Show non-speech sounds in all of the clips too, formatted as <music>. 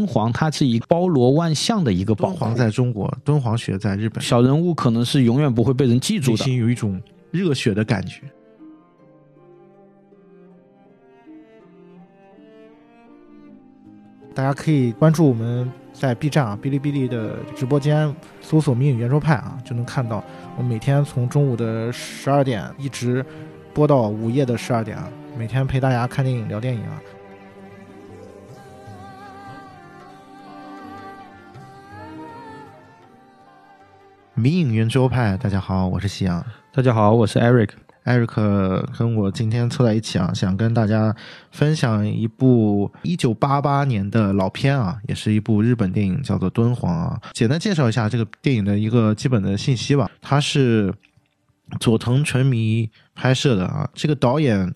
敦煌它是一个包罗万象的一个宝敦煌，在中国，敦煌学在日本，小人物可能是永远不会被人记住的。内心有一种热血的感觉。大家可以关注我们在 B 站啊、哔哩哔哩的直播间，搜索“明影圆桌派”啊，就能看到我每天从中午的十二点一直播到午夜的十二点啊，每天陪大家看电影、聊电影啊。迷影圆桌派，大家好，我是夕阳。大家好，我是 Eric。Eric 跟我今天凑在一起啊，想跟大家分享一部一九八八年的老片啊，也是一部日本电影，叫做《敦煌》啊。简单介绍一下这个电影的一个基本的信息吧。它是佐藤纯弥拍摄的啊，这个导演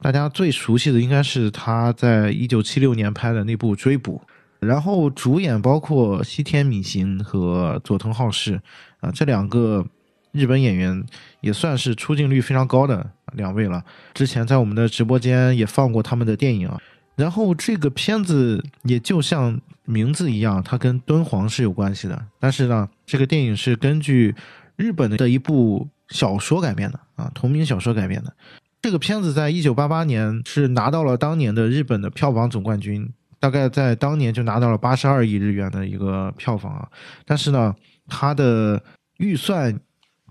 大家最熟悉的应该是他在一九七六年拍的那部《追捕》，然后主演包括西天敏行和佐藤浩市啊这两个。日本演员也算是出镜率非常高的两位了。之前在我们的直播间也放过他们的电影啊。然后这个片子也就像名字一样，它跟敦煌是有关系的。但是呢，这个电影是根据日本的一部小说改编的啊，同名小说改编的。这个片子在一九八八年是拿到了当年的日本的票房总冠军，大概在当年就拿到了八十二亿日元的一个票房啊。但是呢，它的预算。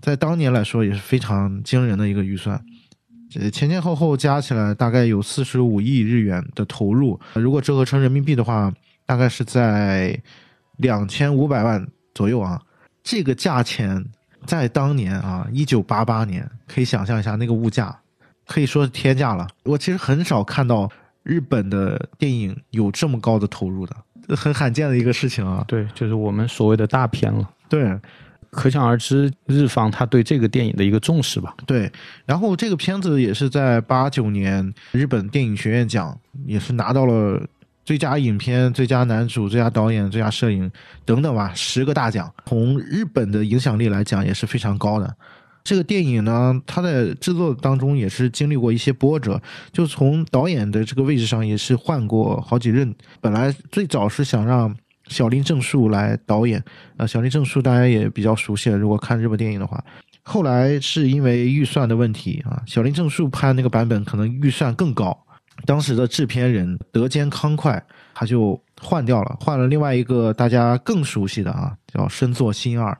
在当年来说也是非常惊人的一个预算，这前前后后加起来大概有四十五亿日元的投入，如果折合成人民币的话，大概是在两千五百万左右啊。这个价钱在当年啊，一九八八年，可以想象一下那个物价，可以说是天价了。我其实很少看到日本的电影有这么高的投入的，很罕见的一个事情啊。对，就是我们所谓的大片了。对。可想而知，日方他对这个电影的一个重视吧。对，然后这个片子也是在八九年日本电影学院奖也是拿到了最佳影片、最佳男主、最佳导演、最佳摄影等等吧，十个大奖。从日本的影响力来讲也是非常高的。这个电影呢，它在制作当中也是经历过一些波折，就从导演的这个位置上也是换过好几任。本来最早是想让。小林正树来导演，呃，小林正树大家也比较熟悉了。如果看日本电影的话，后来是因为预算的问题啊，小林正树拍那个版本可能预算更高，当时的制片人德间康快他就换掉了，换了另外一个大家更熟悉的啊，叫深作新二。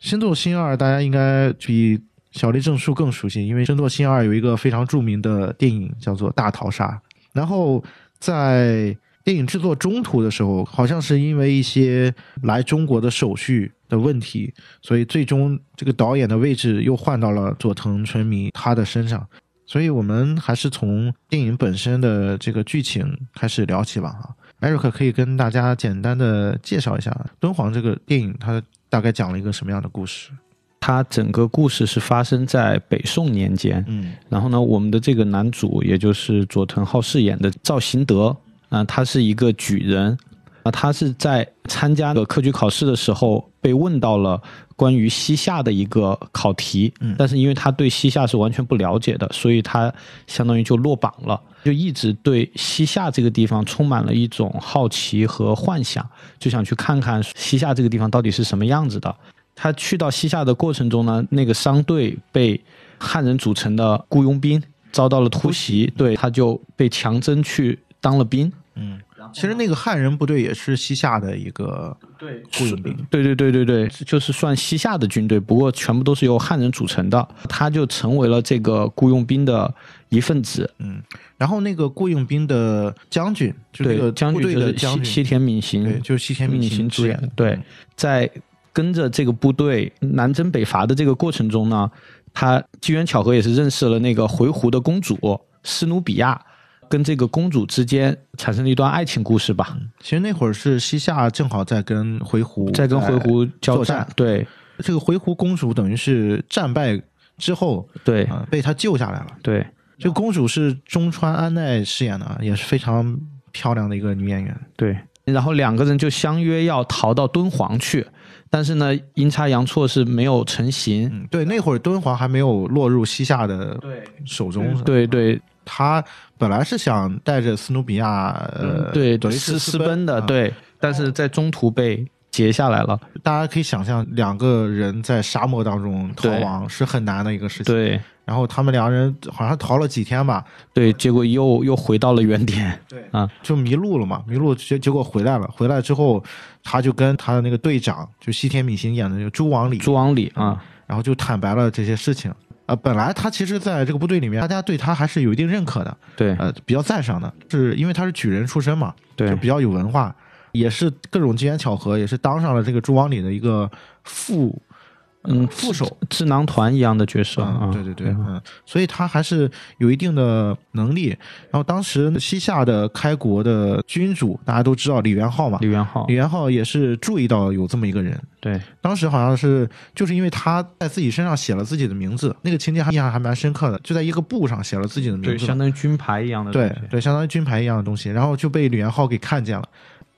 深作新二大家应该比小林正树更熟悉，因为深作新二有一个非常著名的电影叫做《大逃杀》，然后在。电影制作中途的时候，好像是因为一些来中国的手续的问题，所以最终这个导演的位置又换到了佐藤纯弥他的身上。所以我们还是从电影本身的这个剧情开始聊起吧。哈，艾瑞克可以跟大家简单的介绍一下敦煌这个电影，它大概讲了一个什么样的故事？它整个故事是发生在北宋年间。嗯，然后呢，我们的这个男主，也就是佐藤浩饰演的赵行德。啊，他是一个举人，啊，他是在参加的科举考试的时候被问到了关于西夏的一个考题，嗯，但是因为他对西夏是完全不了解的，所以他相当于就落榜了，就一直对西夏这个地方充满了一种好奇和幻想，就想去看看西夏这个地方到底是什么样子的。他去到西夏的过程中呢，那个商队被汉人组成的雇佣兵遭到了突袭，对，他就被强征去当了兵。嗯，其实那个汉人部队也是西夏的一个对雇佣兵，对对对对对，就是算西夏的军队，不过全部都是由汉人组成的，他就成为了这个雇佣兵的一份子。嗯，然后那个雇佣兵的将军，对将军就是西西田敏行，对，就是西田敏行主演。对，在跟着这个部队南征北伐的这个过程中呢，他机缘巧合也是认识了那个回鹘的公主斯努比亚。跟这个公主之间产生了一段爱情故事吧。其实那会儿是西夏正好在跟回鹘在跟回鹘交战。对，这个回鹘公主等于是战败之后，对，被他救下来了。对，这个公主是中川安奈饰演的，也是非常漂亮的一个女演员。对，然后两个人就相约要逃到敦煌去，但是呢，阴差阳错是没有成行。对，那会儿敦煌还没有落入西夏的手中。对对。他本来是想带着斯努比亚呃嗯对德雷私斯私奔的，啊。对，但是在中途被截下来了，大家可以想象，两个人在沙漠当中逃亡是很难的一个事情。，对。然后他们两人好像逃了几天吧，对，结果又又回到了原点，对啊，就迷路了嘛，迷路结结果回来了，回来之后他就跟他的那个队长，就西田敏行演的那个朱王里，朱王里啊，然后就坦白了这些事情。呃，本来他其实在这个部队里面，大家对他还是有一定认可的，对呃，比较赞赏的，是因为他是举人出身嘛，就对比较有文化，也是各种机缘巧合，也是当上了这个朱王里的一个副嗯，副手，智囊团一样的角色啊嗯，，对对对，嗯，所以他还是有一定的能力。然后当时西夏的开国的君主，大家都知道李元昊嘛，李元昊李，元昊也是注意到有这么一个人。对当时好像是就是因为他在自己身上写了自己的名字，那个情节还印象还蛮深刻的，就在一个布上写了自己的名，字对，相当于军牌一样的对对，相当于军牌一样的东西，然后就被李元昊给看见了。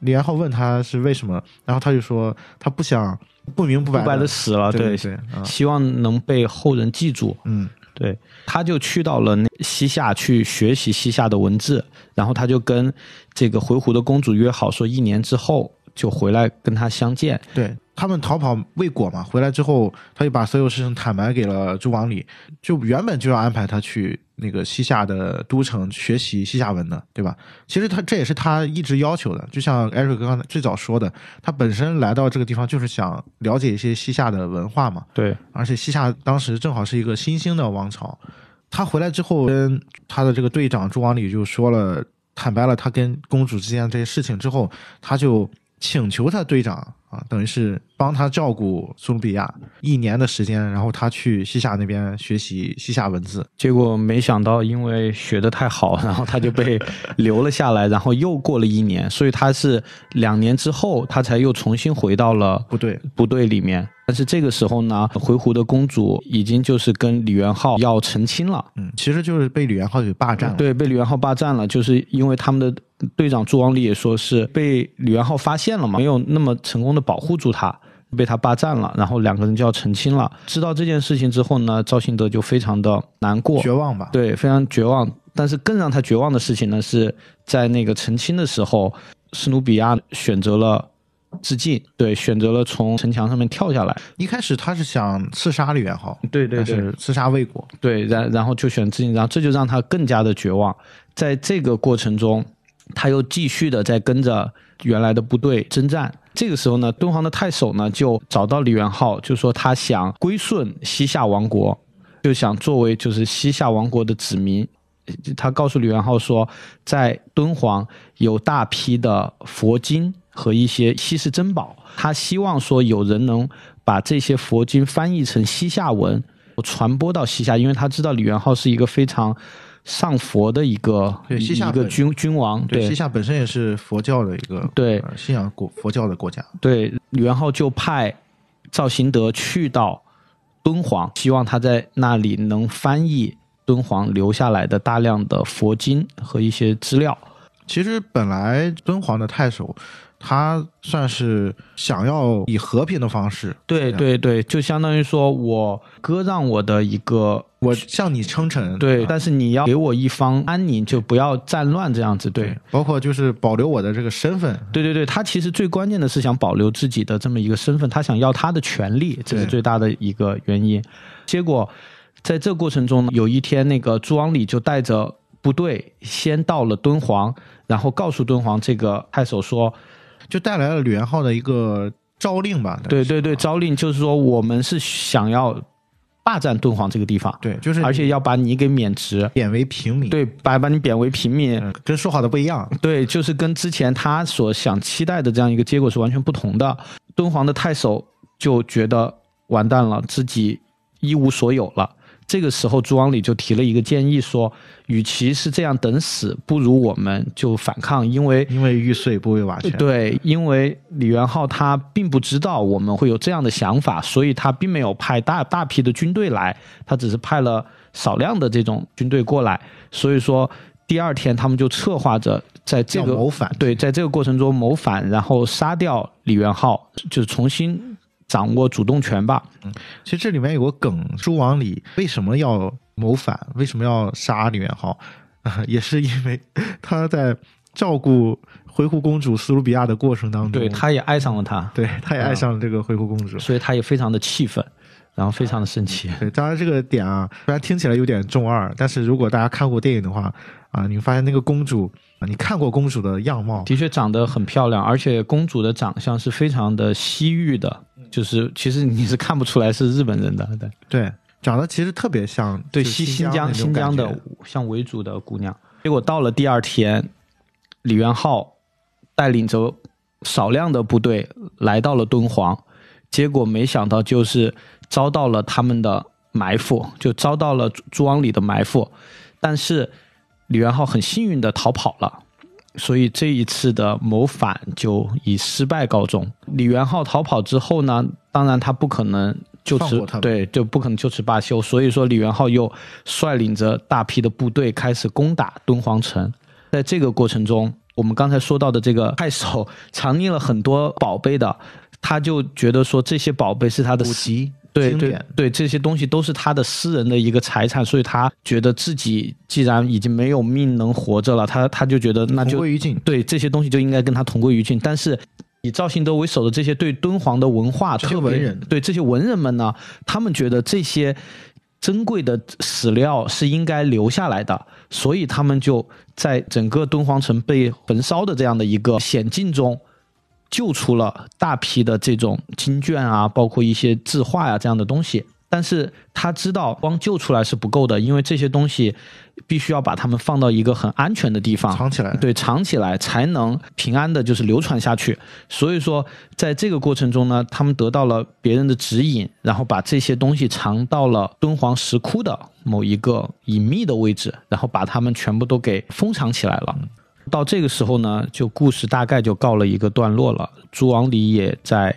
李元昊问他是为什么，然后他就说他不想不明不白不白的的死了，对希望能被后人记住。嗯对，他就去到了那西夏去学习西夏的文字，然后他就跟这个回鹘的公主约好说，一年之后就回来跟他相见。对他们逃跑未果嘛，回来之后他就把所有事情坦白给了朱王里，就原本就要安排他去那个西夏的都城学习西夏文的，对吧？其实他这也是他一直要求的，就像艾瑞克刚才最早说的，他本身来到这个地方就是想了解一些西夏的文化嘛，对而且西夏当时正好是一个新兴的王朝。他回来之后，跟他的这个队长朱王里就说了，坦白了他跟公主之间这些事情之后，他就请求他队长啊，等于是帮他照顾苏鲁比亚一年的时间，然后他去西夏那边学习西夏文字。结果没想到，因为学的太好，然后他就被留了下来，然后又过了一年，所以他是两年之后，他才又重新回到了部队，部队里面。但是这个时候呢，回鹘的公主已经就是跟李元昊要成亲了。嗯，其实就是被李元昊给霸占了。对，被李元昊霸占了，就是因为他们的队长朱王里也说是被李元昊发现了嘛，没有那么成功的保护住他，被他霸占了，然后两个人就要成亲了。知道这件事情之后呢，赵信德就非常的难过，绝望吧？对，非常绝望。但是更让他绝望的事情呢，是在那个成亲的时候，史努比亚选择了自尽，对，选择了从城墙上面跳下来。一开始他是想刺杀李元昊，对对是刺杀未果。对，然然后就选自尽，然后这就让他更加的绝望。在这个过程中，他又继续的在跟着原来的部队征战。这个时候呢，敦煌的太守呢就找到李元昊，就说他想归顺西夏王国，就想作为就是西夏王国的子民。他告诉李元昊说，在敦煌有大批的佛经和一些稀世珍宝，他希望说有人能把这些佛经翻译成西夏文，传播到西夏，因为他知道李元昊是一个非常上佛的一个西夏一个君君王，对，西夏本身也是佛教的一个对呃信仰国佛教的国家。对，李元昊就派赵行德去到敦煌，希望他在那里能翻译敦煌留下来的大量的佛经和一些资料。其实本来敦煌的太守，他算是想要以和平的方式，对对对，就相当于说我割让我的一个我向你称臣。对，啊但是你要给我一方安宁，就不要战乱这样子。对对，包括就是保留我的这个身份。对对对，他其实最关键的是想保留自己的这么一个身份，他想要他的权利，这是最大的一个原因。结果在这过程中，有一天那个朱王里就带着部队先到了敦煌，然后告诉敦煌这个太守说，就带来了吕元昊的一个诏令吧。对对对，诏令就是说我们是想要霸占敦煌这个地方，对，就是而且要把你给免职，贬为平民。对，把把你贬为平民，嗯，跟说好的不一样。对，就是跟之前他所想期待的这样一个结果是完全不同的。敦煌的太守就觉得完蛋了，自己一无所有了。这个时候，朱王礼就提了一个建议，说，与其是这样等死，不如我们就反抗，因为因为玉碎不为瓦全。对，因为李元昊他并不知道我们会有这样的想法，所以他并没有派大大批的军队来，他只是派了少量的这种军队过来。所以说，第二天他们就策划着在这个谋反对，在这个过程中谋反，然后杀掉李元昊，就是重新掌握主动权吧。嗯其实这里面有个梗，朱王里为什么要谋反？为什么要杀李元昊啊？也是因为 <laughs> 他在照顾灰狐公主斯鲁比亚的过程当中，对，他也爱上了她，对他也爱上了这个灰狐公主。所以他也非常的气愤，然后非常的生气。对，当然这个点啊，虽然听起来有点中二，但是如果大家看过电影的话啊，你会发现那个公主啊，你看过公主的样貌，的确长得很漂亮，而且公主的长相是非常的西域的，就是其实你是看不出来是日本人的，对对，长得其实特别像对，就是新新疆新疆的像维族的姑娘。结果到了第二天，李元昊带领着少量的部队来到了敦煌，结果没想到就是遭到了他们的埋伏，就遭到了朱朱王里的埋伏，但是李元昊很幸运的逃跑了。所以这一次的谋反就以失败告终。李元昊逃跑之后呢，当然他不可能就此对，就不可能就此罢休。所以说，李元昊又率领着大批的部队开始攻打敦煌城。在这个过程中，我们刚才说到的这个太守藏匿了很多宝贝的，他就觉得说这些宝贝是他的私古籍对对对，这些东西都是他的私人的一个财产，所以他觉得自己既然已经没有命能活着了，他他就觉得那就同归于尽。对这些东西就应该跟他同归于尽。但是以赵信德为首的这些对敦煌的文化，特别文人对这些文人们呢，他们觉得这些珍贵的史料是应该留下来的，所以他们就在整个敦煌城被焚烧的这样的一个险境中。救出了大批的这种经卷啊，包括一些字画呀、这样的东西。但是他知道光救出来是不够的，因为这些东西必须要把它们放到一个很安全的地方，藏起来对，藏起来才能平安的，就是流传下去。所以说，在这个过程中呢，他们得到了别人的指引，然后把这些东西藏到了敦煌石窟的某一个隐秘的位置，然后把它们全部都给封藏起来了。到这个时候呢，就故事大概就告了一个段落了。朱王离也在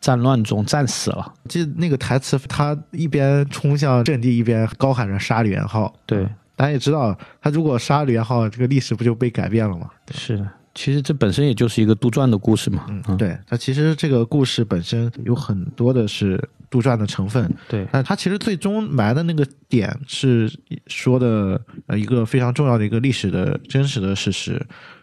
战乱中战死了。记得那个台词，他一边冲向阵地，一边高喊着杀李元昊。对，大家也知道，他如果杀李元昊，这个历史不就被改变了吗？是的。其实这本身也就是一个杜撰的故事嘛。嗯，对，它其实这个故事本身有很多的是杜撰的成分，对。但它其实最终埋的那个点是说的呃一个非常重要的一个历史的真实的事实，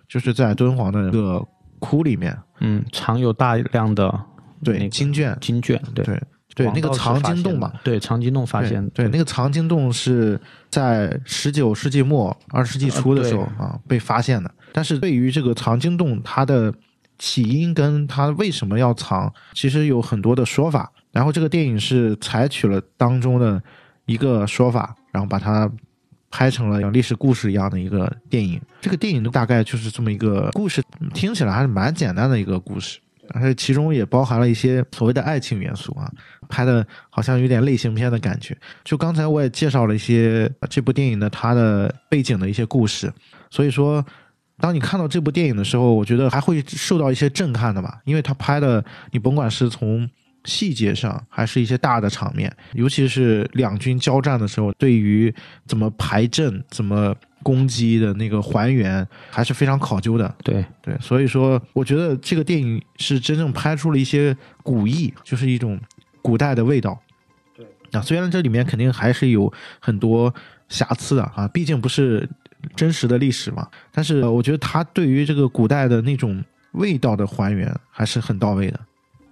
就是在敦煌的一个窟里面，嗯，藏有大量的对、那个经卷，经卷，对。对对，那个藏经洞嘛，，对藏经洞发对现，对，那个藏经洞是在十九世纪末二十世纪初的时候啊被发现的。但是对于这个藏经洞，它的起因跟它为什么要藏，其实有很多的说法。然后这个电影是采取了当中的一个说法，然后把它拍成了像历史故事一样的一个电影。这个电影大概就是这么一个故事，听起来还是蛮简单的一个故事。而且其中也包含了一些所谓的爱情元素啊，拍的好像有点类型片的感觉。就刚才我也介绍了一些这部电影的它的背景的一些故事，所以说，当你看到这部电影的时候，我觉得还会受到一些震撼的吧，因为它拍的你甭管是从细节上，还是一些大的场面，尤其是两军交战的时候，对于怎么排阵、怎么攻击的那个还原，还是非常考究的。对对，所以说我觉得这个电影是真正拍出了一些古意，就是一种古代的味道。对，啊，虽然这里面肯定还是有很多瑕疵的啊，毕竟不是真实的历史嘛。但是呃我觉得他对于这个古代的那种味道的还原还是很到位的。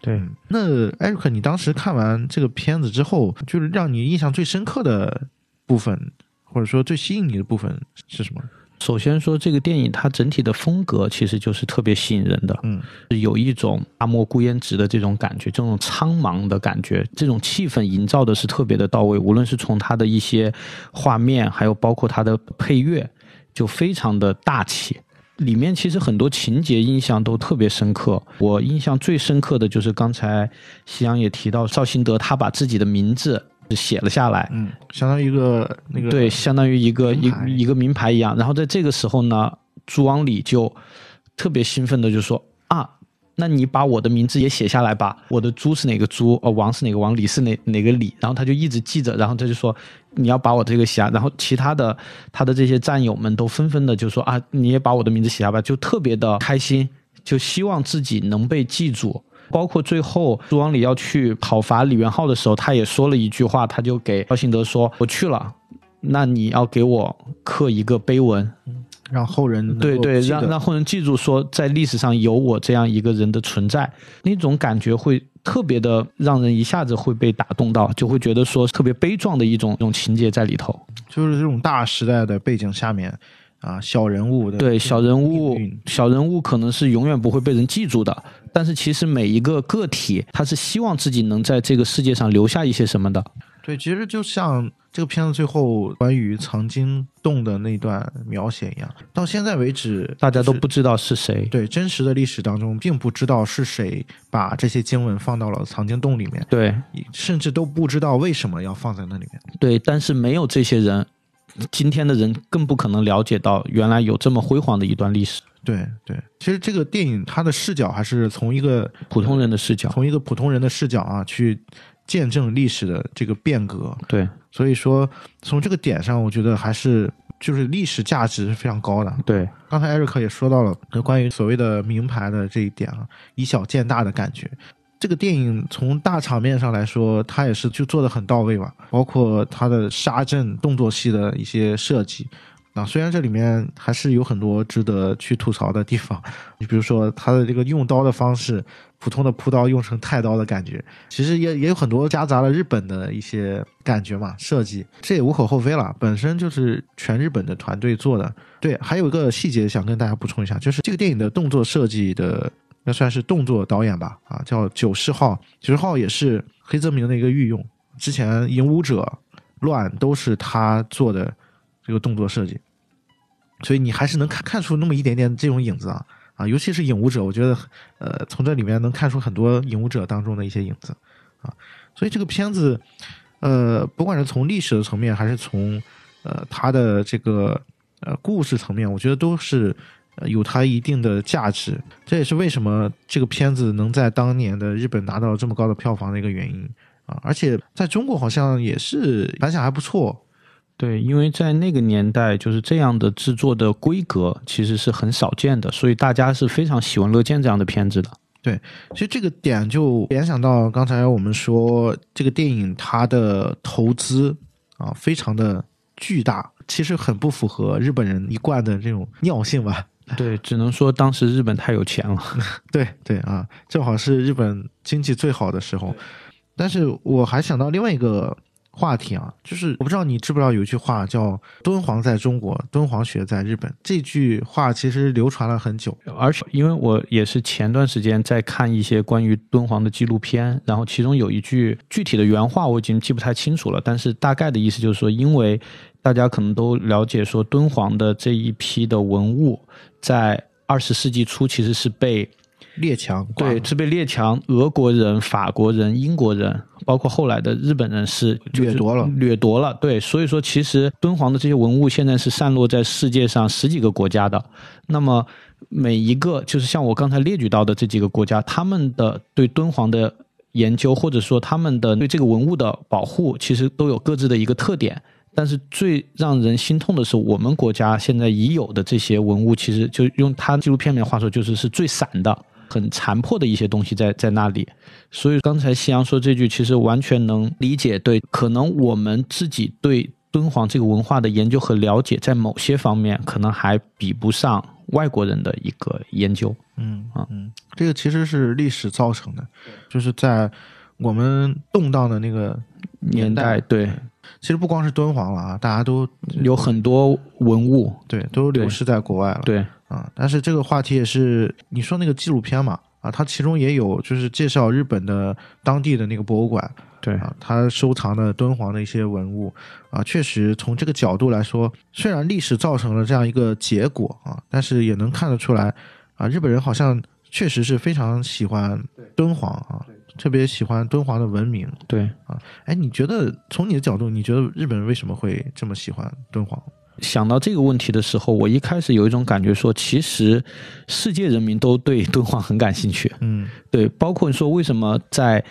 对，那艾瑞克，你当时看完这个片子之后，就是让你印象最深刻的部分，或者说最吸引你的部分是什么？首先说这个电影它整体的风格其实就是特别吸引人的，嗯，有一种大漠孤烟直的这种感觉，这种苍茫的感觉，这种气氛营造的是特别的到位。无论是从它的一些画面，还有包括它的配乐，就非常的大气。里面其实很多情节印象都特别深刻。我印象最深刻的就是刚才夕阳也提到，赵新德他把自己的名字写了下来，嗯，相当于一个那个对，相当于一个一一个名牌一样。然后在这个时候呢，朱王礼就特别兴奋的就说啊，那你把我的名字也写下来吧。我的朱是哪个朱？哦，王是哪个王？李是哪哪个李？然后他就一直记着，然后他就说你要把我这个写下。然后其他的他的这些战友们都纷纷的就说啊，你也把我的名字写下吧，就特别的开心，就希望自己能被记住。包括最后朱王礼要去讨伐李元昊的时候，他也说了一句话，他就给赵信德说：“我去了，那你要给我刻一个碑文，让后人对对，让让后人记住说，在历史上有我这样一个人的存在，那种感觉会特别的让人一下子会被打动到，就会觉得说特别悲壮的一种一种情节在里头。就是这种大时代的背景下面啊，小人物的对，小人物，小人物可能是永远不会被人记住的，但是其实每一个个体，他是希望自己能在这个世界上留下一些什么的。对，其实就像这个片子最后关于藏经洞的那段描写一样，到现在为止，大家都不知道是谁。对真实的历史当中，并不知道是谁把这些经文放到了藏经洞里面，对甚至都不知道为什么要放在那里面。对，但是没有这些人，今天的人更不可能了解到原来有这么辉煌的一段历史。对对，其实这个电影它的视角还是从一个普通人的视角，从一个普通人的视角啊，去见证历史的这个变革。对所以说，从这个点上，我觉得还是就是历史价值是非常高的。对刚才艾瑞克也说到了就关于所谓的名牌的这一点啊，以小见大的感觉。这个电影从大场面上来说，它也是就做的很到位吧，包括它的杀阵动作戏的一些设计。啊，虽然这里面还是有很多值得去吐槽的地方，你比如说它的这个用刀的方式，普通的朴刀用成太刀的感觉，其实也也有很多夹杂了日本的一些感觉嘛，设计这也无可厚非了，本身就是全日本的团队做的。对，还有一个细节想跟大家补充一下，就是这个电影的动作设计的，那算是动作导演吧，啊，叫九世浩，九世浩也是黑泽明的一个御用，之前《影武者》乱都是他做的这个动作设计，所以你还是能看看出那么一点点这种影子啊。啊，尤其是《影武者》，我觉得呃从这里面能看出很多《影武者》当中的一些影子啊，所以这个片子呃不管是从历史的层面，还是从呃它的这个呃故事层面，我觉得都是。呃有它一定的价值，这也是为什么这个片子能在当年的日本拿到这么高的票房的一个原因啊！而且在中国好像也是反响还不错，对，因为在那个年代，就是这样的制作的规格其实是很少见的，所以大家是非常喜闻乐见这样的片子的。对其实这个点就联想到刚才我们说这个电影它的投资啊非常的巨大，其实很不符合日本人一贯的这种尿性吧。<laughs> 对，只能说当时日本太有钱了。<laughs> 对对啊，正好是日本经济最好的时候。但是我还想到另外一个话题啊，就是我不知道你知不知道有一句话叫“敦煌在中国，敦煌学在日本”。这句话其实流传了很久。而且，因为我也是前段时间在看一些关于敦煌的纪录片，然后其中有一句具体的原话我已经记不太清楚了，但是大概的意思就是说，因为大家可能都了解说，敦煌的这一批的文物在二十世纪初其实是被列强对是被列强、俄国人、法国人、英国人，包括后来的日本人是就是掠夺了掠夺了。对，所以说其实敦煌的这些文物现在是散落在世界上十几个国家的。那么每一个就是像我刚才列举到的这几个国家，他们的对敦煌的研究，或者说他们的对这个文物的保护，其实都有各自的一个特点。但是最让人心痛的是，我们国家现在已有的这些文物，其实就用他纪录片里面的话说，就是是最散的、很残破的一些东西在在那里。所以刚才夕阳说这句，其实完全能理解。对，可能我们自己对敦煌这个文化的研究和了解，在某些方面可能还比不上外国人的一个研究。嗯啊嗯，这个其实是历史造成的，就是在我们动荡的那个年代对，其实不光是敦煌了啊，大家都有很多文物，对都流失在国外了。对啊，但是这个话题也是你说那个纪录片嘛啊，它其中也有就是介绍日本的当地的那个博物馆对啊，他收藏的敦煌的一些文物啊，确实从这个角度来说，虽然历史造成了这样一个结果啊，但是也能看得出来啊，日本人好像确实是非常喜欢敦煌啊，特别喜欢敦煌的文明。对啊。哎，你觉得从你的角度，你觉得日本人为什么会这么喜欢敦煌？想到这个问题的时候，我一开始有一种感觉说，其实世界人民都对敦煌很感兴趣。嗯对，包括说为什么在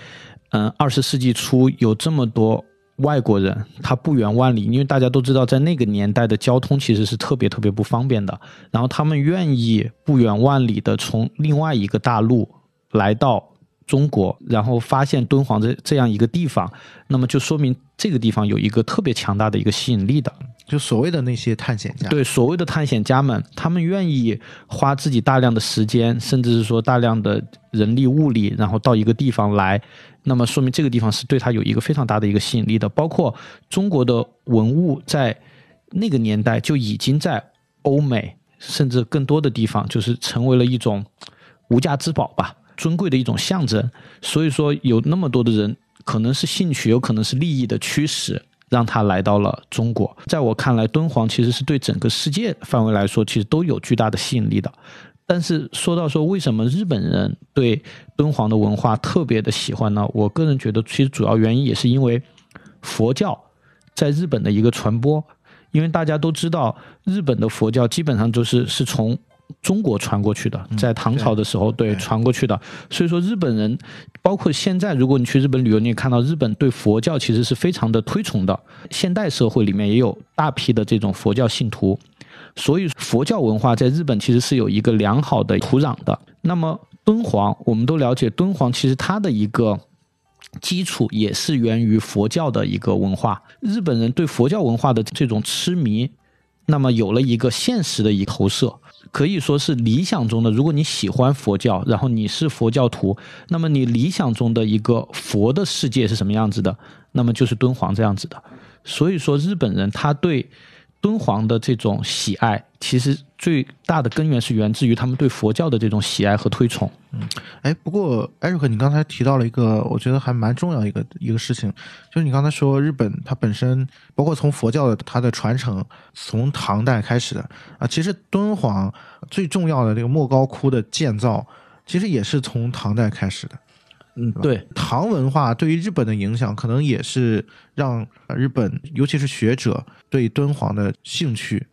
嗯二十世纪初有这么多外国人，他不远万里，因为大家都知道，在那个年代的交通其实是特别特别不方便的，然后他们愿意不远万里的从另外一个大陆来到中国，然后发现敦煌这这样一个地方，那么就说明这个地方有一个特别强大的一个吸引力的。就所谓的那些探险家，对所谓的探险家们，他们愿意花自己大量的时间，甚至是说大量的人力物力，然后到一个地方来，那么说明这个地方是对他有一个非常大的一个吸引力的。包括中国的文物在那个年代就已经在欧美甚至更多的地方，就是成为了一种无价之宝吧，尊贵的一种象征。所以说，有那么多的人，可能是兴趣，有可能是利益的驱使。让他来到了中国，在我看来，敦煌其实是对整个世界范围来说，其实都有巨大的吸引力的。但是说到说为什么日本人对敦煌的文化特别的喜欢呢？我个人觉得，其实主要原因也是因为佛教在日本的一个传播，因为大家都知道，日本的佛教基本上就是是从。中国传过去的，在唐朝的时候，对传过去的。所以说，日本人，包括现在，如果你去日本旅游，你也看到日本对佛教其实是非常的推崇的。现代社会里面也有大批的这种佛教信徒，所以佛教文化在日本其实是有一个良好的土壤的。那么敦煌，我们都了解，敦煌其实它的一个基础也是源于佛教的一个文化。日本人对佛教文化的这种痴迷，那么有了一个现实的一个投射。可以说是理想中的。如果你喜欢佛教，然后你是佛教徒，那么你理想中的一个佛的世界是什么样子的？那么就是敦煌这样子的。所以说，日本人他对。敦煌的这种喜爱，其实最大的根源是源自于他们对佛教的这种喜爱和推崇。嗯，哎，不过艾瑞克，你刚才提到了一个，我觉得还蛮重要一个一个事情，就是你刚才说日本它本身，包括从佛教的它的传承，从唐代开始的啊，其实敦煌最重要的这个莫高窟的建造，其实也是从唐代开始的。嗯，对，唐文化对于日本的影响，可能也是让日本，尤其是学者对敦煌的兴趣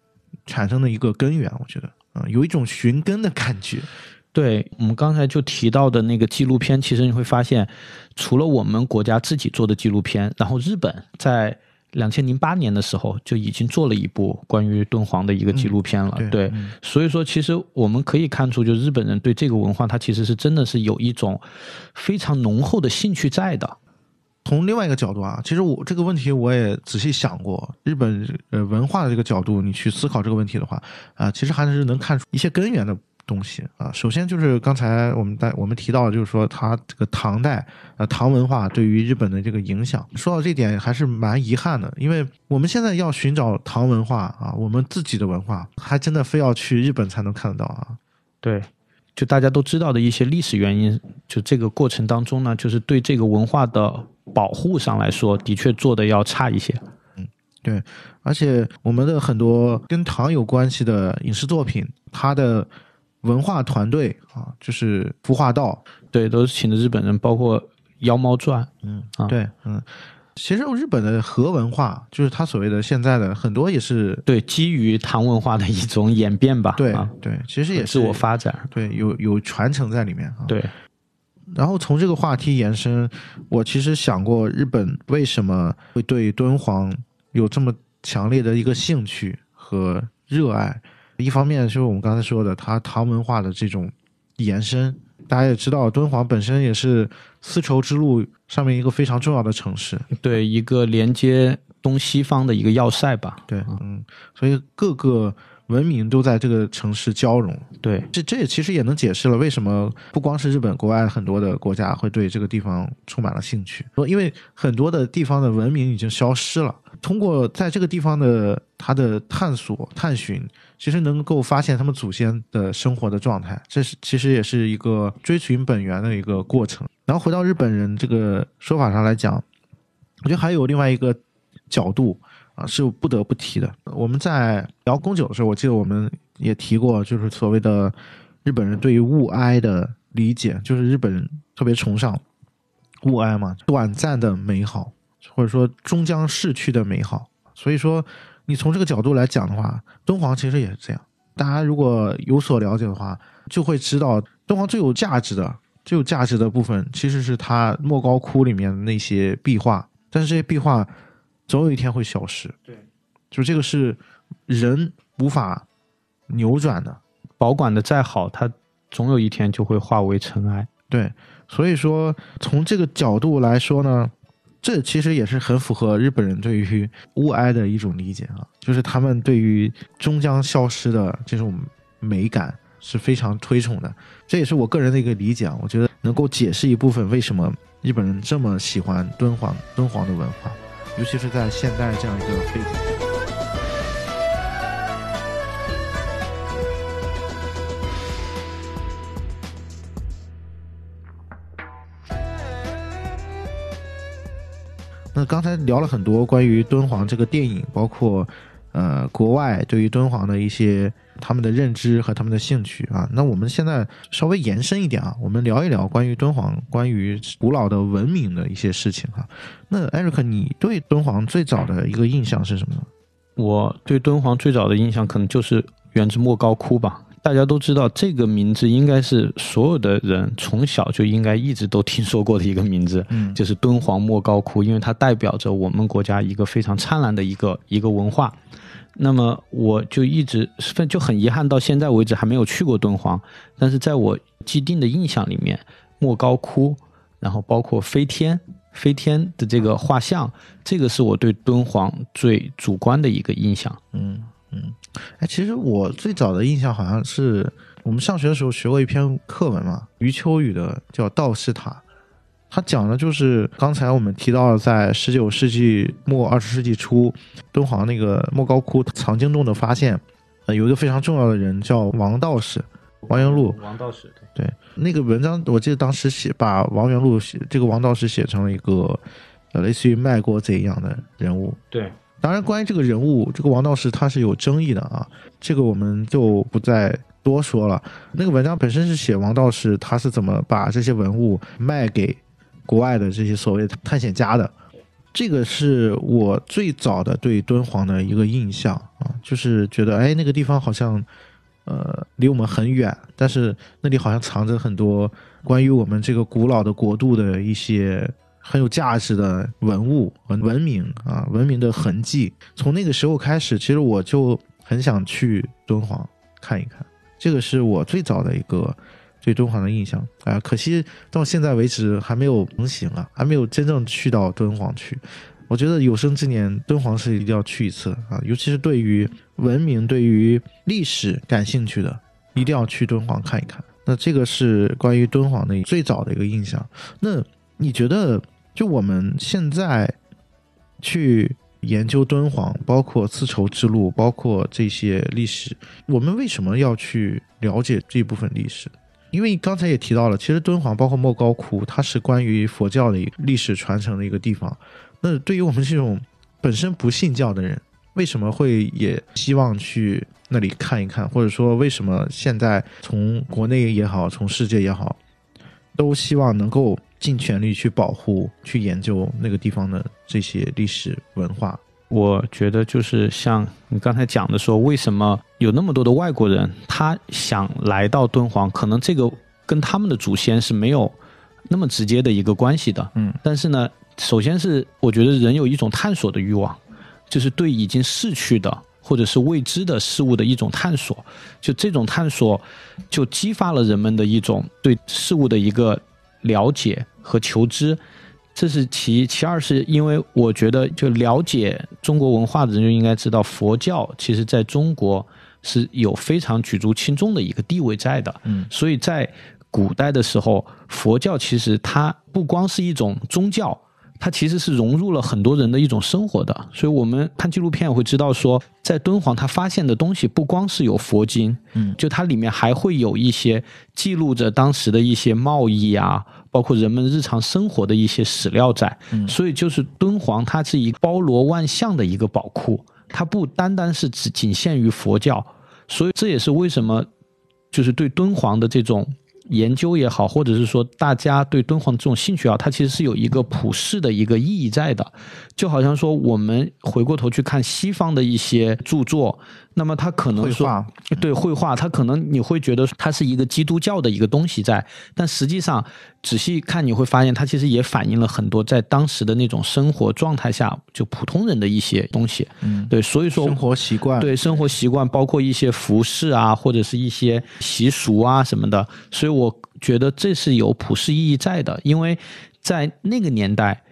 产生的一个根源。我觉得，嗯，有一种寻根的感觉。对我们刚才就提到的那个纪录片，其实你会发现，除了我们国家自己做的纪录片，然后日本在。两千零八年的时候就已经做了一部关于敦煌的一个纪录片了，对，所以说其实我们可以看出，就日本人对这个文化，他其实是真的是有一种非常浓厚的兴趣在的。从另外一个角度啊，其实我这个问题我也仔细想过，日本呃文化的这个角度，你去思考这个问题的话，啊，其实还是能看出一些根源的。东西啊，首先就是刚才我们在我们提到，就是说它这个唐代呃唐文化对于日本的这个影响。说到这点还是蛮遗憾的，因为我们现在要寻找唐文化啊，我们自己的文化，还真的非要去日本才能看得到啊。对，就大家都知道的一些历史原因，就这个过程当中呢，就是对这个文化的保护上来说，的确做的要差一些。嗯，对，而且我们的很多跟唐有关系的影视作品，它的。文化团队啊，就是孵化道，对，都是请的日本人，包括《妖猫传》，嗯，啊，对，嗯，其实日本的和文化，就是他所谓的现在的很多也是对基于唐文化的一种演变吧，对，对，其实也是我发展，对，有有传承在里面啊，对。然后从这个话题延伸，我其实想过日本为什么会对敦煌有这么强烈的一个兴趣和热爱。一方面就是我们刚才说的，它唐文化的这种延伸，大家也知道，敦煌本身也是丝绸之路上面一个非常重要的城市，对，一个连接东西方的一个要塞吧。对，嗯，所以各个文明都在这个城市交融。对，这这也其实也能解释了为什么不光是日本，国外很多的国家会对这个地方充满了兴趣，因为很多的地方的文明已经消失了。通过在这个地方的他的探索探寻，其实能够发现他们祖先的生活的状态，这是其实也是一个追寻本源的一个过程。然后回到日本人这个说法上来讲，我觉得还有另外一个角度啊，是不得不提的。我们在聊宫九的时候，我记得我们也提过，就是所谓的日本人对于物哀的理解，就是日本人特别崇尚物哀嘛，短暂的美好。或者说终将逝去的美好，所以说你从这个角度来讲的话，敦煌其实也是这样。大家如果有所了解的话，就会知道敦煌最有价值的、最有价值的部分，其实是它莫高窟里面的那些壁画。但是这些壁画总有一天会消失，对，就这个是人无法扭转的。保管的再好，它总有一天就会化为尘埃。对，所以说从这个角度来说呢，这其实也是很符合日本人对于物哀的一种理解啊，就是他们对于终将消失的这种美感是非常推崇的。这也是我个人的一个理解啊，我觉得能够解释一部分为什么日本人这么喜欢敦煌敦煌的文化，尤其是在现代这样一个背景那刚才聊了很多关于敦煌这个电影，包括呃国外对于敦煌的一些他们的认知和他们的兴趣啊。那我们现在稍微延伸一点啊，我们聊一聊关于敦煌、关于古老的文明的一些事情哈。那艾瑞克，你对敦煌最早的一个印象是什么呢？我对敦煌最早的印象可能就是源自莫高窟吧。大家都知道这个名字应该是所有的人从小就应该一直都听说过的一个名字，嗯就是敦煌莫高窟，因为它代表着我们国家一个非常灿烂的一个一个文化。那么我就一直就很遗憾，到现在为止还没有去过敦煌。但是在我既定的印象里面，莫高窟，然后包括飞天，飞天的这个画像，这个是我对敦煌最主观的一个印象。嗯嗯，哎，其实我最早的印象好像是我们上学的时候学过一篇课文嘛，余秋雨的叫《道士塔》，他讲的就是刚才我们提到的，在十九世纪末二十世纪初，敦煌那个莫高窟藏经洞的发现，呃，有一个非常重要的人叫王道士，王元禄。王道士，对，那个文章我记得当时写把王元禄写这个王道士写成了一个呃类似于卖国贼一样的人物，对，当然，关于这个人物，这个王道士他是有争议的啊，这个我们就不再多说了。那个文章本身是写王道士他是怎么把这些文物卖给国外的这些所谓探险家的，这个是我最早的对敦煌的一个印象啊，就是觉得哎那个地方好像呃离我们很远，但是那里好像藏着很多关于我们这个古老的国度的一些。很有价值的文物和文明啊，文明的痕迹。从那个时候开始，其实我就很想去敦煌看一看。这个是我最早的一个对敦煌的印象啊。可惜到现在为止还没有成行啊，还没有真正去到敦煌去。我觉得有生之年，敦煌是一定要去一次啊，尤其是对于文明、对于历史感兴趣的，一定要去敦煌看一看。那这个是关于敦煌的最早的一个印象。那你觉得？就我们现在去研究敦煌，包括丝绸之路，包括这些历史，我们为什么要去了解这部分历史？因为刚才也提到了，其实敦煌包括莫高窟，它是关于佛教的一个历史传承的一个地方。那对于我们这种本身不信教的人，为什么会也希望去那里看一看？或者说，为什么现在从国内也好，从世界也好，都希望能够？尽全力去保护、去研究那个地方的这些历史文化。我觉得就是像你刚才讲的说，为什么有那么多的外国人他想来到敦煌？可能这个跟他们的祖先是没有那么直接的一个关系的。嗯，但是呢，首先是我觉得人有一种探索的欲望，就是对已经逝去的或者是未知的事物的一种探索。就这种探索，就激发了人们的一种对事物的一个。了解和求知，这是其一。其二是因为我觉得，就了解中国文化的人就应该知道，佛教其实在中国是有非常举足轻重的一个地位在的。嗯，所以在古代的时候，佛教其实它不光是一种宗教。它其实是融入了很多人的一种生活的，所以我们看纪录片会知道说，在敦煌他发现的东西不光是有佛经，嗯，就它里面还会有一些记录着当时的一些贸易啊，包括人们日常生活的一些史料在，嗯，所以就是敦煌它是一个包罗万象的一个宝库，它不单单是只仅限于佛教，所以这也是为什么就是对敦煌的这种。研究也好，或者是说大家对敦煌这种兴趣啊，它其实是有一个普世的一个意义在的。就好像说，我们回过头去看西方的一些著作，那么他可能说绘，对绘画，他可能你会觉得它是一个基督教的一个东西在，但实际上仔细看你会发现，它其实也反映了很多在当时的那种生活状态下就普通人的一些东西。嗯，对，所以说生活习惯，对生活习惯，包括一些服饰啊，或者是一些习俗啊什么的，所以我觉得这是有普世意义在的，因为在那个年代，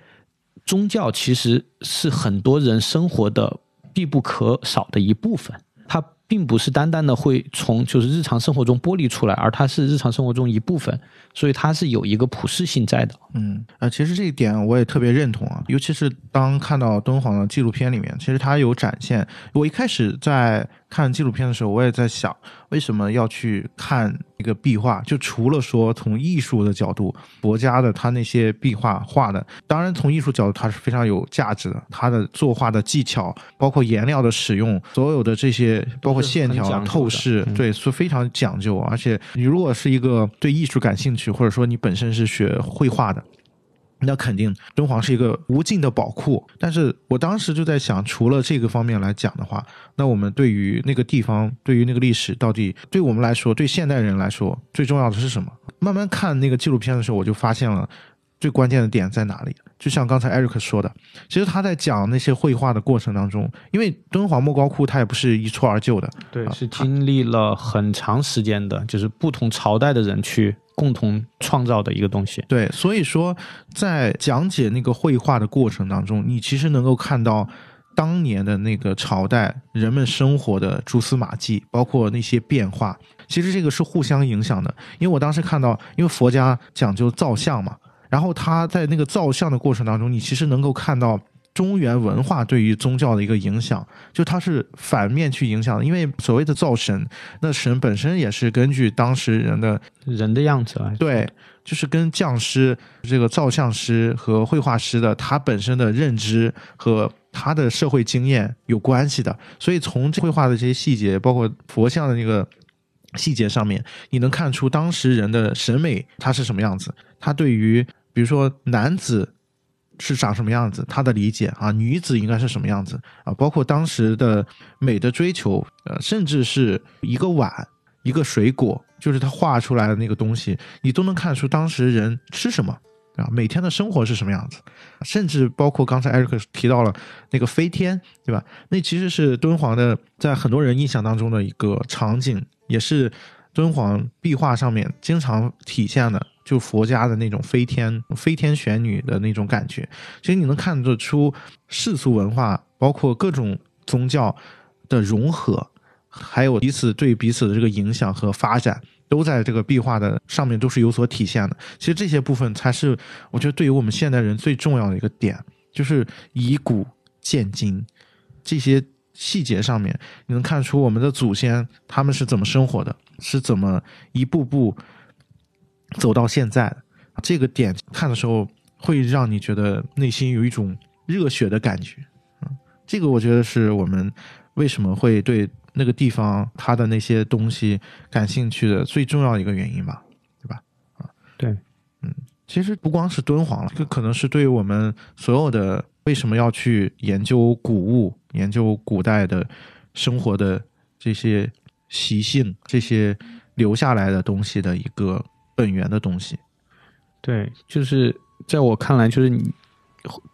宗教其实是很多人生活的必不可少的一部分，它并不是单单的会从就是日常生活中剥离出来，而它是日常生活中一部分，所以它是有一个普适性在的。嗯，呃，其实这一点我也特别认同啊，尤其是当看到敦煌的纪录片里面，其实它有展现。我一开始在看纪录片的时候，我也在想，为什么要去看一个壁画？就除了说从艺术的角度，佛家的他那些壁画画的，当然从艺术角度它是非常有价值的，它的作画的技巧，包括颜料的使用，所有的这些，包括线条、透视，对，是非常讲究。而且你如果是一个对艺术感兴趣，或者说你本身是学绘画的，那肯定敦煌是一个无尽的宝库。但是我当时就在想，除了这个方面来讲的话，那我们对于那个地方，对于那个历史，到底对我们来说，对现代人来说，最重要的是什么？慢慢看那个纪录片的时候，我就发现了最关键的点在哪里。就像刚才艾瑞克说的，其实他在讲那些绘画的过程当中，因为敦煌莫高窟它也不是一蹴而就的，对，啊是经历了很长时间的，就是不同朝代的人去共同创造的一个东西。对，所以说在讲解那个绘画的过程当中，你其实能够看到当年的那个朝代人们生活的蛛丝马迹，包括那些变化。其实这个是互相影响的，因为我当时看到，因为佛家讲究造像嘛，然后他在那个造像的过程当中，你其实能够看到。中原文化对于宗教的一个影响，就它是反面去影响的，因为所谓的造神，那神本身也是根据当时人的人的样子来，对，就是跟匠师、这个造像师和绘画师的他本身的认知和他的社会经验有关系的。所以从这绘画的这些细节，包括佛像的那个细节上面，你能看出当时人的审美他是什么样子，他对于比如说男子。是长什么样子？他的理解啊，女子应该是什么样子啊？包括当时的美的追求，呃，甚至是一个碗、一个水果，就是他画出来的那个东西，你都能看出当时人吃什么啊，每天的生活是什么样子，甚至包括刚才艾瑞克提到了那个飞天，对吧？那其实是敦煌的，在很多人印象当中的一个场景，也是敦煌壁画上面经常体现的。就佛家的那种飞天、飞天玄女的那种感觉，其实你能看得出世俗文化，包括各种宗教的融合，还有彼此对彼此的这个影响和发展，都在这个壁画的上面都是有所体现的。其实这些部分才是我觉得对于我们现代人最重要的一个点，就是以古鉴今，这些细节上面你能看出我们的祖先他们是怎么生活的，是怎么一步步。走到现在的这个点看的时候，会让你觉得内心有一种热血的感觉。嗯，这个我觉得是我们为什么会对那个地方它的那些东西感兴趣的最重要的一个原因吧，对吧？啊，对，嗯，其实不光是敦煌了，这可能是对于我们所有的为什么要去研究古物、研究古代的生活的这些习性、这些留下来的东西的一个。本源的东西，对，就是在我看来，就是你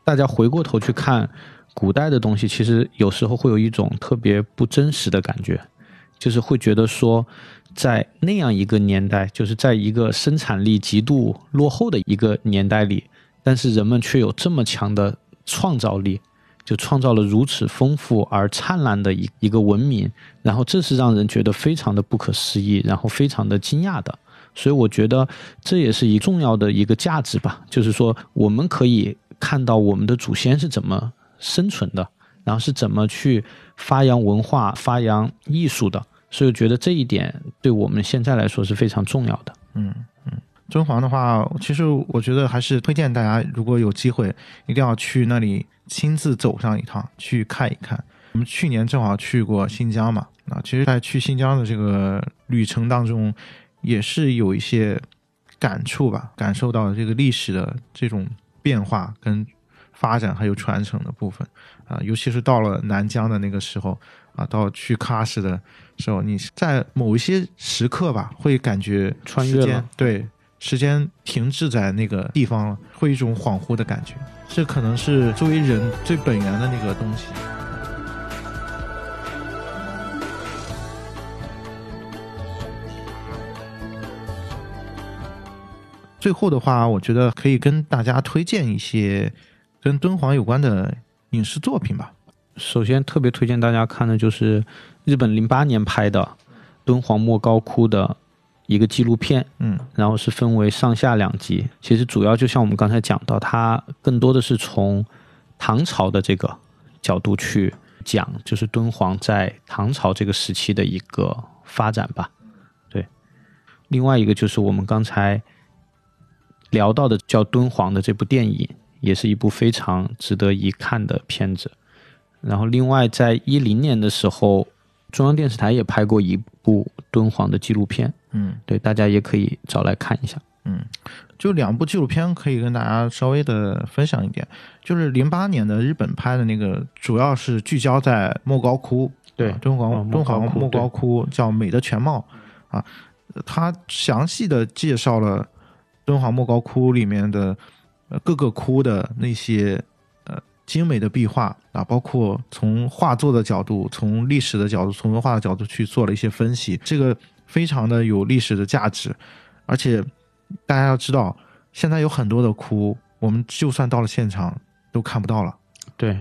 大家回过头去看古代的东西，其实有时候会有一种特别不真实的感觉，就是会觉得说，在那样一个年代，就是在一个生产力极度落后的一个年代里，但是人们却有这么强的创造力，就创造了如此丰富而灿烂的一一个文明，然后这是让人觉得非常的不可思议，然后非常的惊讶的。所以我觉得这也是一重要的一个价值吧，就是说我们可以看到我们的祖先是怎么生存的，然后是怎么去发扬文化、发扬艺术的。所以我觉得这一点对我们现在来说是非常重要的。嗯嗯，敦煌的话，其实我觉得还是推荐大家，如果有机会，一定要去那里亲自走上一趟，去看一看。我们去年正好去过新疆嘛，啊，其实，在去新疆的这个旅程当中。也是有一些感触吧，感受到这个历史的这种变化跟发展还有传承的部分啊，尤其是到了南疆的那个时候啊，到去喀什的时候，你在某一些时刻吧，会感觉穿越了对。时间停滞在那个地方了，会一种恍惚的感觉，这可能是作为人最本源的那个东西。最后的话，我觉得可以跟大家推荐一些跟敦煌有关的影视作品吧。首先特别推荐大家看的就是日本零八年拍的敦煌莫高窟的一个纪录片，嗯然后是分为上下两集。其实主要就像我们刚才讲到，它更多的是从唐朝的这个角度去讲，就是敦煌在唐朝这个时期的一个发展吧。对，另外一个就是我们刚才聊到的叫《敦煌》的这部电影，也是一部非常值得一看的片子。然后，另外在一零年的时候，中央电视台也拍过一部敦煌的纪录片，嗯。对，大家也可以找来看一下。嗯，就两部纪录片可以跟大家稍微的分享一点，就是零八年的日本拍的那个，主要是聚焦在莫高窟，对。啊敦煌、敦煌莫高窟叫《美的全貌》啊，它详细的介绍了敦煌莫高窟里面的呃各个窟的那些呃精美的壁画啊，包括从画作的角度、从历史的角度、从文化的角度去做了一些分析，这个非常的有历史的价值，而且大家要知道，现在有很多的窟，我们就算到了现场都看不到了。对，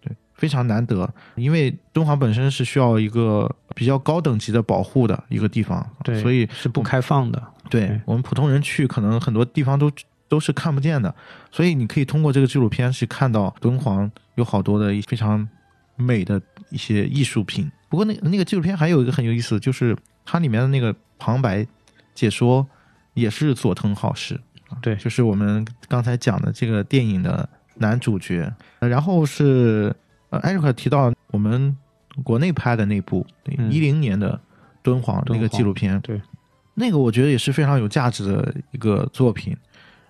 对，非常难得，因为敦煌本身是需要一个比较高等级的保护的一个地方，对所以是不开放的。对对。我们普通人去，可能很多地方都都是看不见的，所以你可以通过这个纪录片去看到敦煌有好多的非常美的一些艺术品。不过那那个纪录片还有一个很有意思，就是它里面的那个旁白解说也是佐藤浩市，啊对。就是我们刚才讲的这个电影的男主角。呃然后是呃，艾瑞克提到我们国内拍的那部嗯。一零年的敦煌那个纪录片，对，那个我觉得也是非常有价值的一个作品。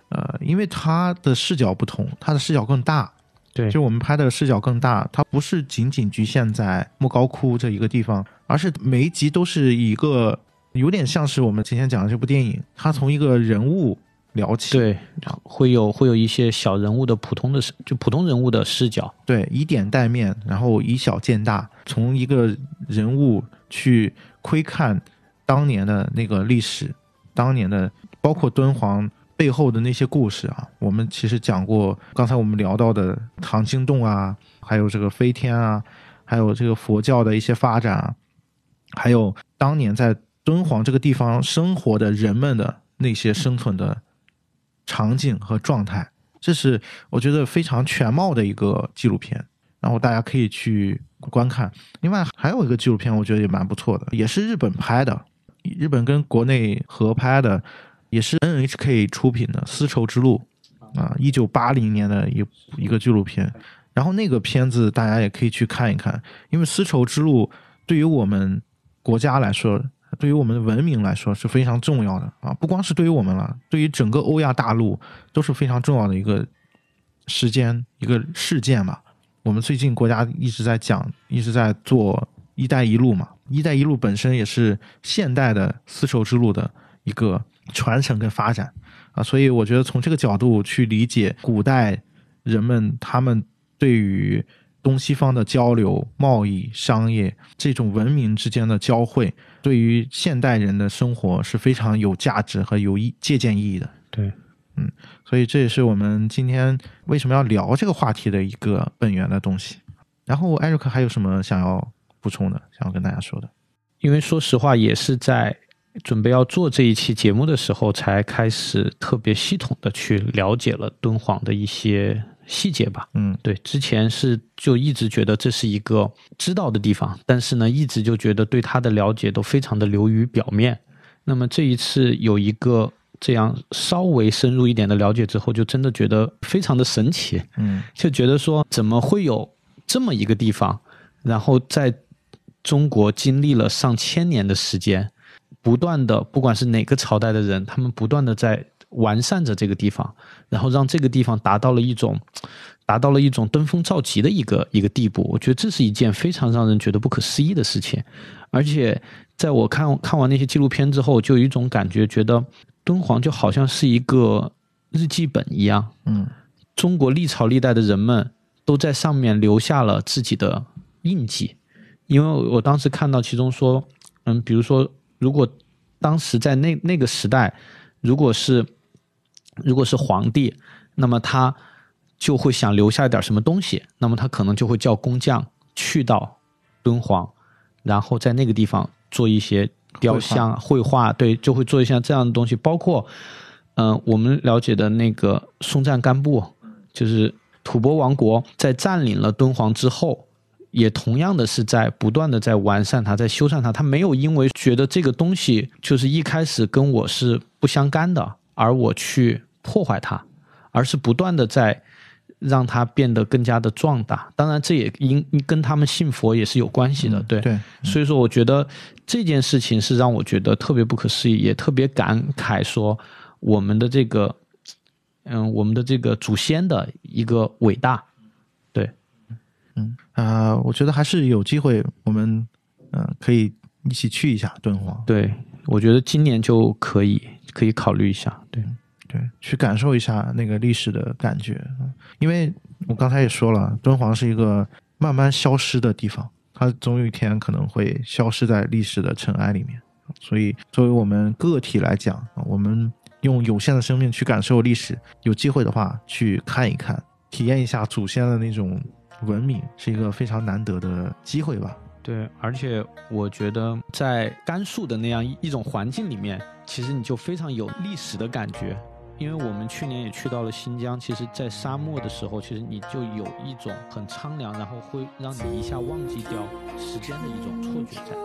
呃，因为它的视角不同，它的视角更大，对，就我们拍的视角更大，它不是仅仅局限在莫高窟这一个地方，而是每一集都是以一个有点像是我们今天讲的这部电影，它从一个人物聊起，对，会有会有一些小人物的普通的视，就普通人物的视角。对，以点带面，然后以小见大，从一个人物去窥看当年的那个历史，当年的包括敦煌背后的那些故事啊。我们其实讲过，刚才我们聊到的唐经洞啊，还有这个飞天啊，还有这个佛教的一些发展啊，还有当年在敦煌这个地方生活的人们的那些生存的场景和状态。这是我觉得非常全貌的一个纪录片，然后大家可以去观看。另外还有一个纪录片，我觉得也蛮不错的，也是日本拍的，日本跟国内合拍的，也是 NHK 出品的《丝绸之路》啊，一九八零年的一一个纪录片。然后那个片子大家也可以去看一看，因为丝绸之路对于我们国家来说，对于我们的文明来说是非常重要的啊！不光是对于我们了，对于整个欧亚大陆都是非常重要的一个时间、一个事件嘛。我们最近国家一直在讲，一直在做“一带一路”嘛，“一带一路”本身也是现代的丝绸之路的一个传承跟发展啊，所以我觉得从这个角度去理解古代人们他们对于东西方的交流、贸易、商业这种文明之间的交汇，对于现代人的生活是非常有价值和有意借鉴意义的。对，嗯所以这也是我们今天为什么要聊这个话题的一个本源的东西。然后艾瑞克还有什么想要补充的，想要跟大家说的？因为说实话，也是在准备要做这一期节目的时候，才开始特别系统的去了解了敦煌的一些细节吧。嗯对，之前是就一直觉得这是一个知道的地方，但是呢，一直就觉得对它的了解都非常的流于表面。那么这一次有一个这样稍微深入一点的了解之后，就真的觉得非常的神奇。嗯就觉得说怎么会有这么一个地方，然后在中国经历了上千年的时间，不断的不管是哪个朝代的人，他们不断的在完善着这个地方，然后让这个地方达到了一种 <tsk> 达到了一种登峰造极的一个一个地步。我觉得这是一件非常让人觉得不可思议的事情。而且在我看看完那些纪录片之后，就有一种感觉，觉得敦煌就好像是一个日记本一样。嗯，中国历朝历代的人们都在上面留下了自己的印记。因为我当时看到其中说，嗯，比如说，如果当时在那那个时代，如果是如果是皇帝，那么他就会想留下一点什么东西，那么他可能就会叫工匠去到敦煌，然后在那个地方做一些雕像、绘画，对，就会做一些这样的东西。包括，嗯、我们了解的那个松赞干布，就是吐蕃王国在占领了敦煌之后。也同样的是在不断的在完善它，在修缮它。他没有因为觉得这个东西就是一开始跟我是不相干的，而我去破坏它，而是不断的在让它变得更加的壮大。当然，这也因跟他们信佛也是有关系的，对。对，所以说，我觉得这件事情是让我觉得特别不可思议，也特别感慨，说我们的这个，嗯，我们的这个祖先的一个伟大。嗯啊、我觉得还是有机会，我们嗯、呃可以一起去一下敦煌，对，我觉得今年就可以可以考虑一下。对，对，去感受一下那个历史的感觉。嗯因为我刚才也说了，敦煌是一个慢慢消失的地方，它总有一天可能会消失在历史的尘埃里面。所以，作为我们个体来讲，啊我们用有限的生命去感受历史，有机会的话去看一看，体验一下祖先的那种文明，是一个非常难得的机会吧。对，而且我觉得在甘肃的那样一种环境里面，其实你就非常有历史的感觉。因为我们去年也去到了新疆，其实，在沙漠的时候，其实你就有一种很苍凉，然后会让你一下忘记掉时间的一种错觉在。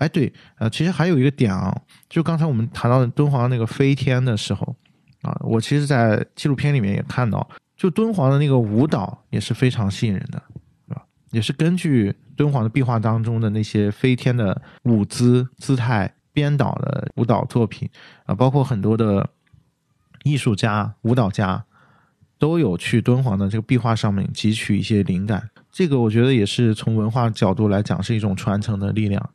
哎，对，呃，其实还有一个点啊，就刚才我们谈到敦煌那个飞天的时候啊，我其实，在纪录片里面也看到，就敦煌的那个舞蹈也是非常吸引人的，是吧？也是根据敦煌的壁画当中的那些飞天的舞姿姿态编导的舞蹈作品啊，包括很多的艺术家、舞蹈家都有去敦煌的这个壁画上面汲取一些灵感。这个我觉得也是从文化角度来讲是一种传承的力量。